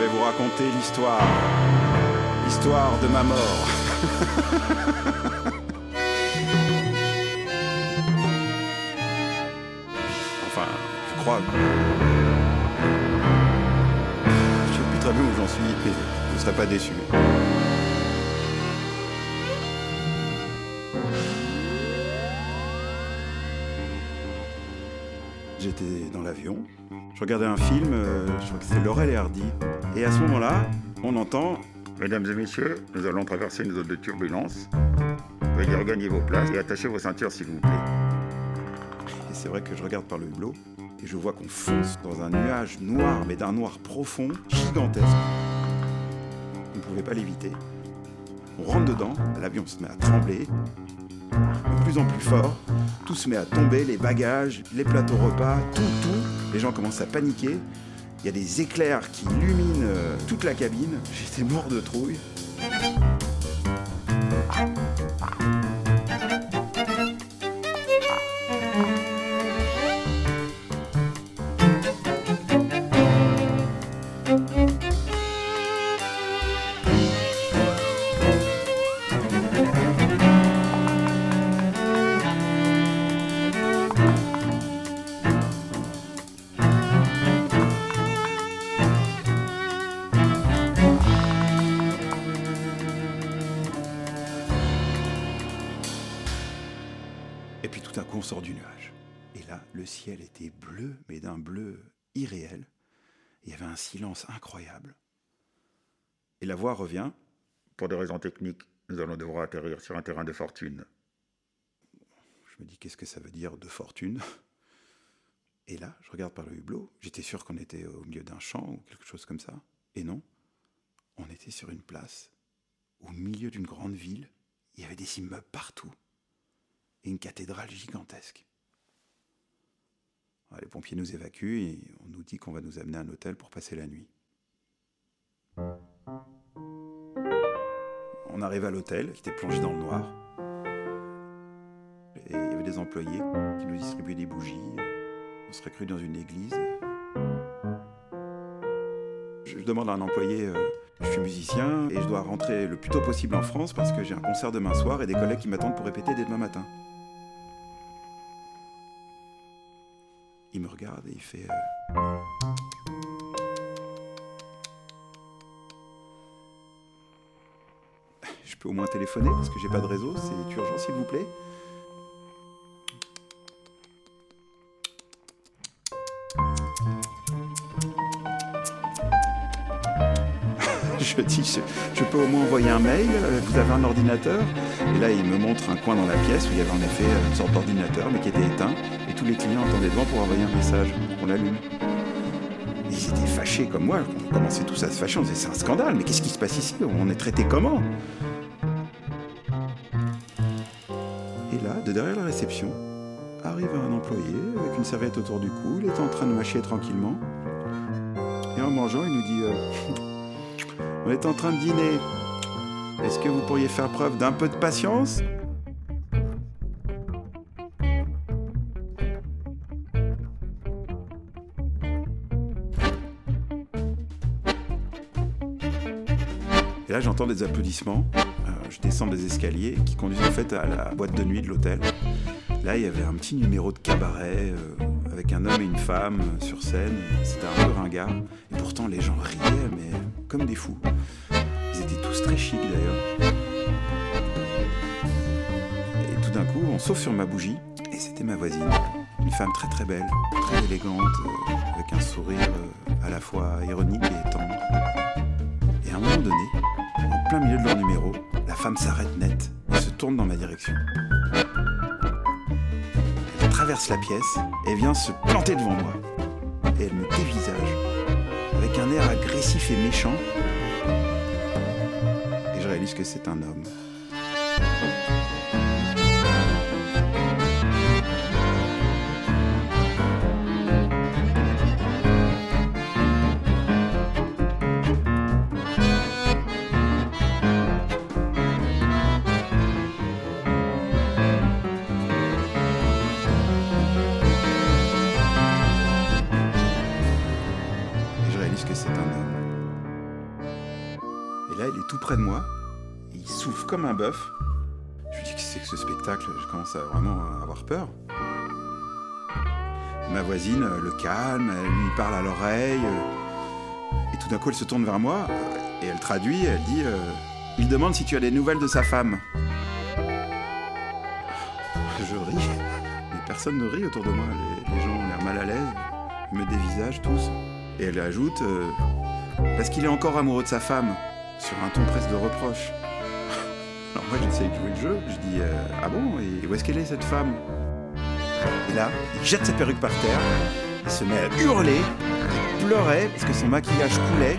vais vous raconter l'histoire. L'histoire de ma mort. enfin, je crois. Je sais plus très bien où j'en suis, mais je ne serais pas déçu. J'étais dans l'avion, je regardais un film, euh, je crois que c'était Laurel et Hardy. Et à ce moment-là, on entend Mesdames et messieurs, nous allons traverser une zone de turbulence. Veuillez regagner vos places et attachez vos ceintures s'il vous plaît. Et c'est vrai que je regarde par le hublot et je vois qu'on fonce dans un nuage noir, mais d'un noir profond, gigantesque. On ne pouvait pas l'éviter. On rentre dedans, l'avion se met à trembler, plus en plus fort. Tout se met à tomber, les bagages, les plateaux repas, tout, tout. Les gens commencent à paniquer. Il y a des éclairs qui illuminent euh, toute la cabine. J'étais mort de trouille. Et puis tout d'un coup, on sort du nuage. Et là, le ciel était bleu, mais d'un bleu irréel. Il y avait un silence incroyable. Et la voix revient. Pour des raisons techniques, nous allons devoir atterrir sur un terrain de fortune. Je me dis, qu'est-ce que ça veut dire de fortune? Et là, je regarde par le hublot. J'étais sûr qu'on était au milieu d'un champ ou quelque chose comme ça. Et non, on était sur une place, au milieu d'une grande ville. Il y avait des immeubles partout et une cathédrale gigantesque. Les pompiers nous évacuent et on nous dit qu'on va nous amener à un hôtel pour passer la nuit. On arrive à l'hôtel, qui était plongé dans le noir. Et il y avait des employés qui nous distribuaient des bougies. On serait cru dans une église. Je demande à un employé, euh, je suis musicien et je dois rentrer le plus tôt possible en France parce que j'ai un concert demain soir et des collègues qui m'attendent pour répéter dès demain matin. Il me regarde et il fait. euh, Je peux au moins téléphoner parce que j'ai pas de réseau, c'est urgent s'il vous plaît. Je dis, je, peux au moins envoyer un mail, euh, vous avez un ordinateur. Et là, il me montre un coin dans la pièce où il y avait en effet euh, une sorte d'ordinateur, mais qui était éteint, et tous les clients attendaient devant pour envoyer un message, qu'on l'allume. Ils étaient fâchés comme moi, on commençait tous à se fâcher, on disait c'est un scandale, mais qu'est-ce qui se passe ici? On est traité comment? Et là, de derrière la réception, arrive un employé avec une serviette autour du cou, il était en train de mâcher tranquillement. Et en mangeant, il nous dit euh, On est en train de dîner. Est-ce que vous pourriez faire preuve d'un peu de patience? Et là, j'entends des applaudissements. Euh, je descends des escaliers qui conduisent en fait à la boîte de nuit de l'hôtel. Là, il y avait un petit numéro de cabaret euh, un homme et une femme sur scène. C'était un peu ringard. Et pourtant, les gens riaient, mais comme des fous. Ils étaient tous très chics d'ailleurs. Et tout d'un coup, on sauve sur ma bougie. Et c'était ma voisine. Une femme très très belle, très élégante, euh, avec un sourire euh, à la fois ironique et tendre. Et à un moment donné, en plein milieu de leur numéro, la femme s'arrête net et se tourne dans ma direction. La pièce et vient se planter devant moi. Et elle me dévisage avec un air agressif et méchant. Et je réalise que c'est un homme. Il est tout près de moi. Il souffle comme un bœuf. Je lui dis que c'est que ce spectacle, je commence à vraiment avoir peur. Ma voisine le calme, elle lui parle à l'oreille. Et tout d'un coup, elle se tourne vers moi et elle traduit, elle dit euh, Il demande si tu as des nouvelles de sa femme. Je ris, mais personne ne rit autour de moi. Les, gens ont l'air mal à l'aise, me dévisagent tous. Et elle ajoute euh, Parce qu'il est encore amoureux de sa femme, sur un ton presque de reproche. Alors moi, j'essaye de jouer le jeu, je dis euh, Ah bon, et où est-ce qu'elle est cette femme? Et là, il jette sa perruque par terre, il se met à hurler, il pleurait parce que son maquillage coulait.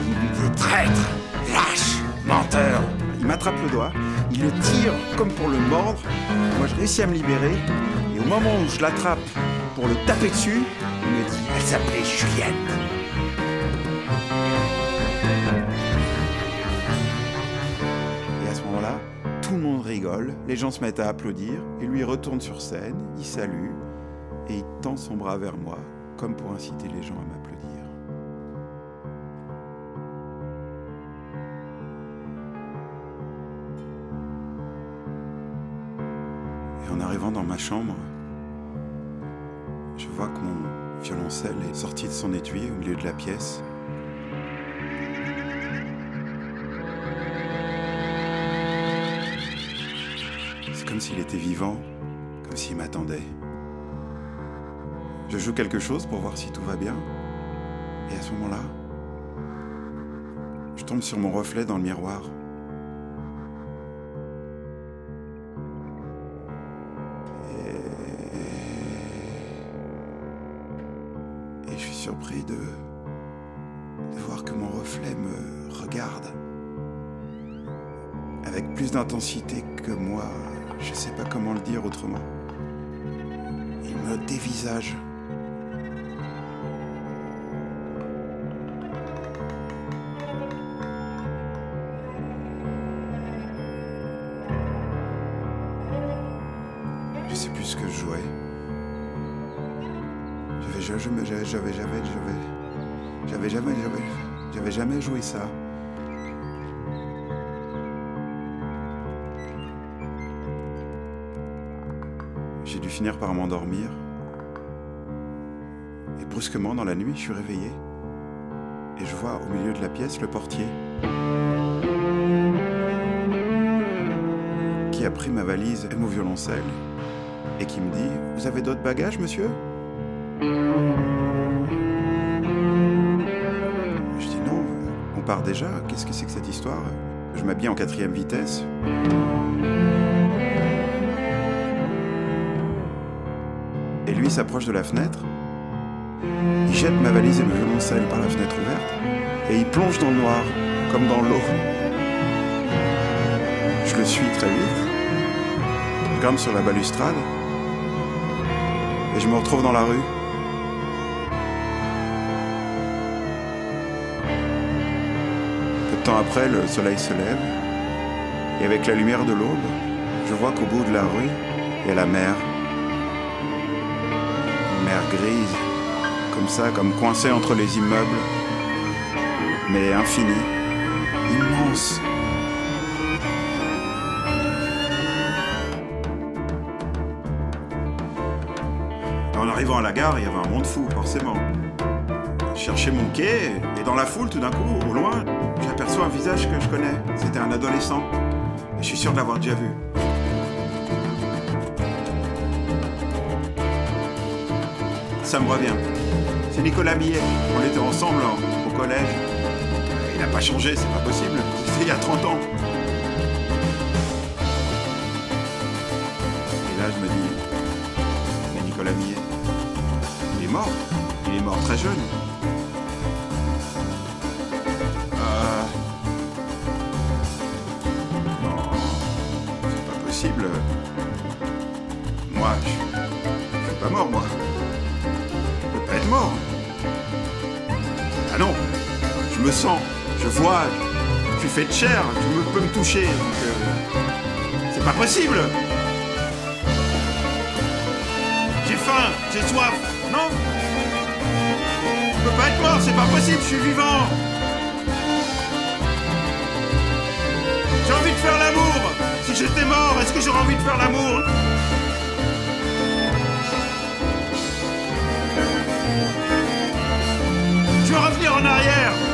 Il lui dit traître, lâche, menteur. Il m'attrape le doigt, il le tire comme pour le mordre. Moi, je réussis à me libérer. Et au moment où je l'attrape pour le taper dessus, il me dit Elle s'appelait Juliette. Tout le monde rigole, les gens se mettent à applaudir, et lui retourne sur scène, il salue, et il tend son bras vers moi, comme pour inciter les gens à m'applaudir. Et en arrivant dans ma chambre, je vois que mon violoncelle est sorti de son étui au milieu de la pièce. C'est comme s'il était vivant, comme s'il m'attendait. Je joue quelque chose pour voir si tout va bien. Et à ce moment-là, je tombe sur mon reflet dans le miroir. Et, je suis surpris de voir que mon reflet me regarde avec plus d'intensité que moi. Je sais pas comment le dire autrement. Il me dévisage. Je sais plus ce que je jouais. J'avais jamais, j'avais, j'avais, j'avais, j'avais, jamais, j'avais jamais joué ça. J'ai dû finir par m'endormir. Et brusquement, dans la nuit, je suis réveillé. Et je vois au milieu de la pièce le portier. Qui a pris ma valise et mon violoncelle. Et qui me dit Vous avez d'autres bagages, monsieur? Je dis Non, on part déjà. Qu'est-ce que c'est que cette histoire? Je m'habille en quatrième vitesse. S'approche de la fenêtre. Il jette ma valise et mon violoncelle par la fenêtre ouverte. Et il plonge dans le noir, comme dans l'eau. Je le suis très vite. Grimpe sur la balustrade. Et je me retrouve dans la rue. Peu de temps après, le soleil se lève. Et avec la lumière de l'aube, je vois qu'au bout de la rue, il y a la mer. Mer grise, comme ça, comme coincée entre les immeubles, mais infinie, immense. En arrivant à la gare, il y avait un monde fou, forcément. Je cherchais mon quai, et dans la foule, tout d'un coup, au loin, j'aperçois un visage que je connais. C'était un adolescent. Et je suis sûr de l'avoir déjà vu. Ça me revient. C'est Nicolas Millet. On était ensemble hein, au collège. Il n'a pas changé, c'est pas possible. C'était il y a 30 ans. Et là, je me dis, mais Nicolas Millet, il est mort. Il est mort très jeune. Euh... Non, c'est pas possible. Moi, je, je suis pas mort, moi. me sens, je vois, tu fais de chair, tu peux me toucher. Euh, c'est pas possible. J'ai faim, j'ai soif, non? Je peux pas être mort, c'est pas possible, je suis vivant. J'ai envie de faire l'amour. Si j'étais mort, est-ce que j'aurais envie de faire l'amour? Je veux revenir en arrière.